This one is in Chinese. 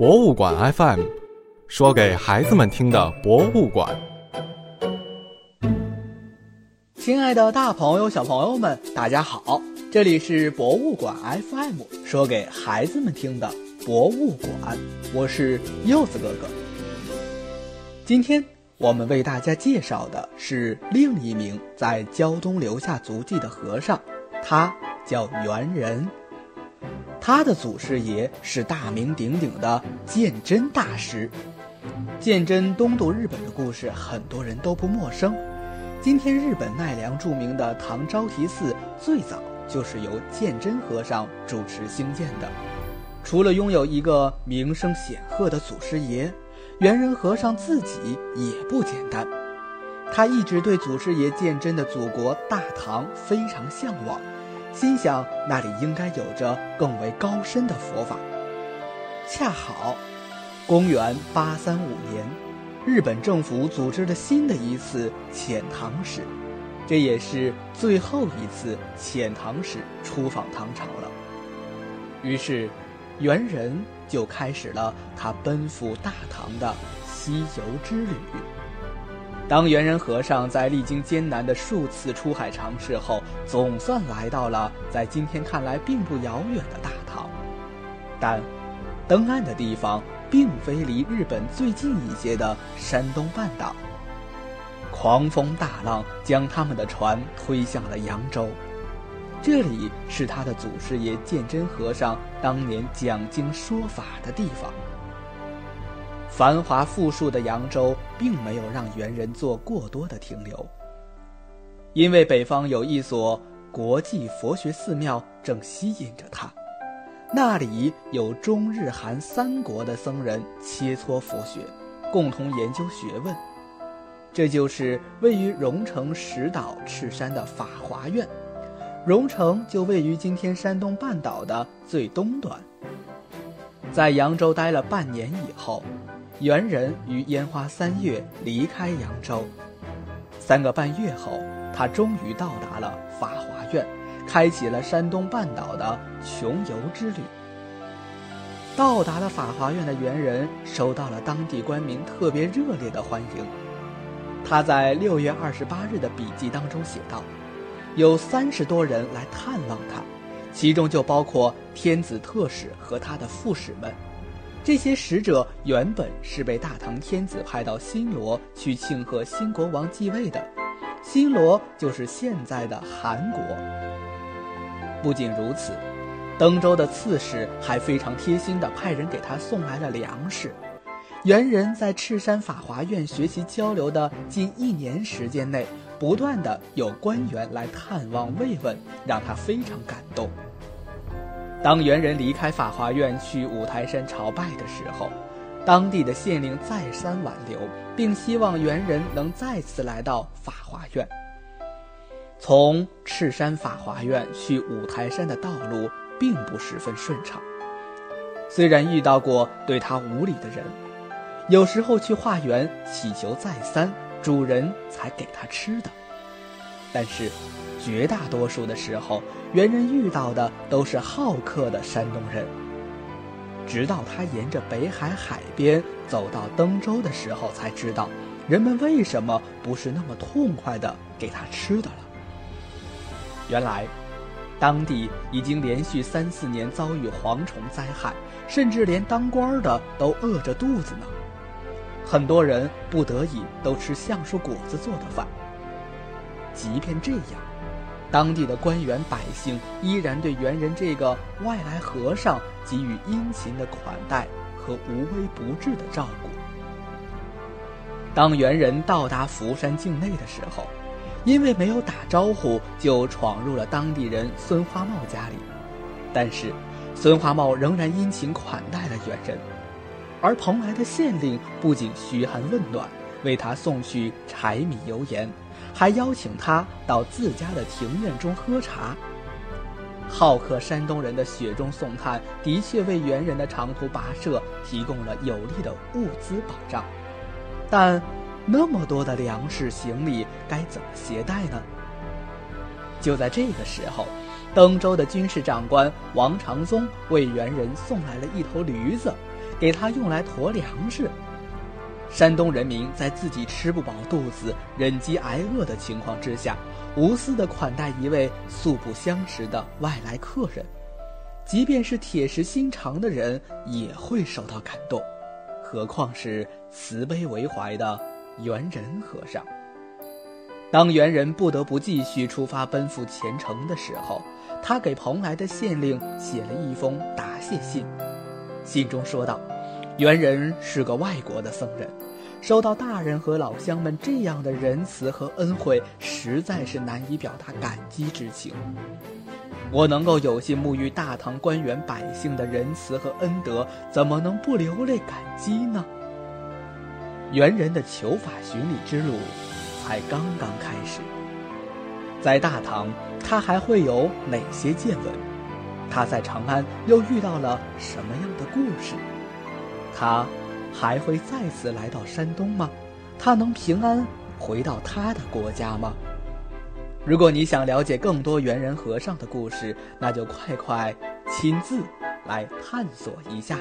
博物馆 FM，说给孩子们听的博物馆。亲爱的，大朋友、小朋友们，大家好！这里是博物馆 FM，说给孩子们听的博物馆。我是柚子哥哥。今天我们为大家介绍的是另一名在胶东留下足迹的和尚，他叫猿人。他的祖师爷是大名鼎鼎的鉴真大师。鉴真东渡日本的故事，很多人都不陌生。今天日本奈良著名的唐招提寺，最早就是由鉴真和尚主持兴建的。除了拥有一个名声显赫的祖师爷，猿人和尚自己也不简单。他一直对祖师爷鉴真的祖国大唐非常向往。心想那里应该有着更为高深的佛法。恰好，公元八三五年，日本政府组织了新的一次遣唐使，这也是最后一次遣唐使出访唐朝了。于是，猿人就开始了他奔赴大唐的西游之旅。当猿人和尚在历经艰难的数次出海尝试后，总算来到了在今天看来并不遥远的大唐，但登岸的地方并非离日本最近一些的山东半岛。狂风大浪将他们的船推向了扬州，这里是他的祖师爷鉴真和尚当年讲经说法的地方。繁华富庶的扬州，并没有让猿人做过多的停留，因为北方有一所国际佛学寺庙正吸引着他，那里有中日韩三国的僧人切磋佛学，共同研究学问。这就是位于荣成石岛赤山的法华院，荣成就位于今天山东半岛的最东端。在扬州待了半年以后。猿人于烟花三月离开扬州，三个半月后，他终于到达了法华院，开启了山东半岛的穷游之旅。到达了法华院的猿人，收到了当地官民特别热烈的欢迎。他在六月二十八日的笔记当中写道：“有三十多人来探望他，其中就包括天子特使和他的副使们。”这些使者原本是被大唐天子派到新罗去庆贺新国王继位的，新罗就是现在的韩国。不仅如此，登州的刺史还非常贴心地派人给他送来了粮食。猿人在赤山法华院学习交流的近一年时间内，不断的有官员来探望慰问，让他非常感动。当猿人离开法华院去五台山朝拜的时候，当地的县令再三挽留，并希望猿人能再次来到法华院。从赤山法华院去五台山的道路并不十分顺畅，虽然遇到过对他无礼的人，有时候去化缘祈求再三，主人才给他吃的，但是。绝大多数的时候，猿人遇到的都是好客的山东人。直到他沿着北海海边走到登州的时候，才知道人们为什么不是那么痛快的给他吃的了。原来，当地已经连续三四年遭遇蝗虫灾害，甚至连当官的都饿着肚子呢。很多人不得已都吃橡树果子做的饭。即便这样。当地的官员百姓依然对猿人这个外来和尚给予殷勤的款待和无微不至的照顾。当猿人到达福山境内的时候，因为没有打招呼，就闯入了当地人孙花茂家里。但是，孙花茂仍然殷勤款待了猿人，而蓬莱的县令不仅嘘寒问暖，为他送去柴米油盐。还邀请他到自家的庭院中喝茶。好客山东人的雪中送炭，的确为猿人的长途跋涉提供了有力的物资保障。但那么多的粮食行李该怎么携带呢？就在这个时候，登州的军事长官王长宗为猿人送来了一头驴子，给他用来驮粮食。山东人民在自己吃不饱肚子、忍饥挨饿的情况之下，无私地款待一位素不相识的外来客人，即便是铁石心肠的人也会受到感动，何况是慈悲为怀的猿人和尚。当猿人不得不继续出发奔赴前程的时候，他给蓬莱的县令写了一封答谢信，信中说道。猿人是个外国的僧人，收到大人和老乡们这样的仁慈和恩惠，实在是难以表达感激之情。我能够有幸沐浴大唐官员百姓的仁慈和恩德，怎么能不流泪感激呢？猿人的求法寻礼之路才刚刚开始，在大唐他还会有哪些见闻？他在长安又遇到了什么样的故事？他还会再次来到山东吗？他能平安回到他的国家吗？如果你想了解更多猿人和尚的故事，那就快快亲自来探索一下。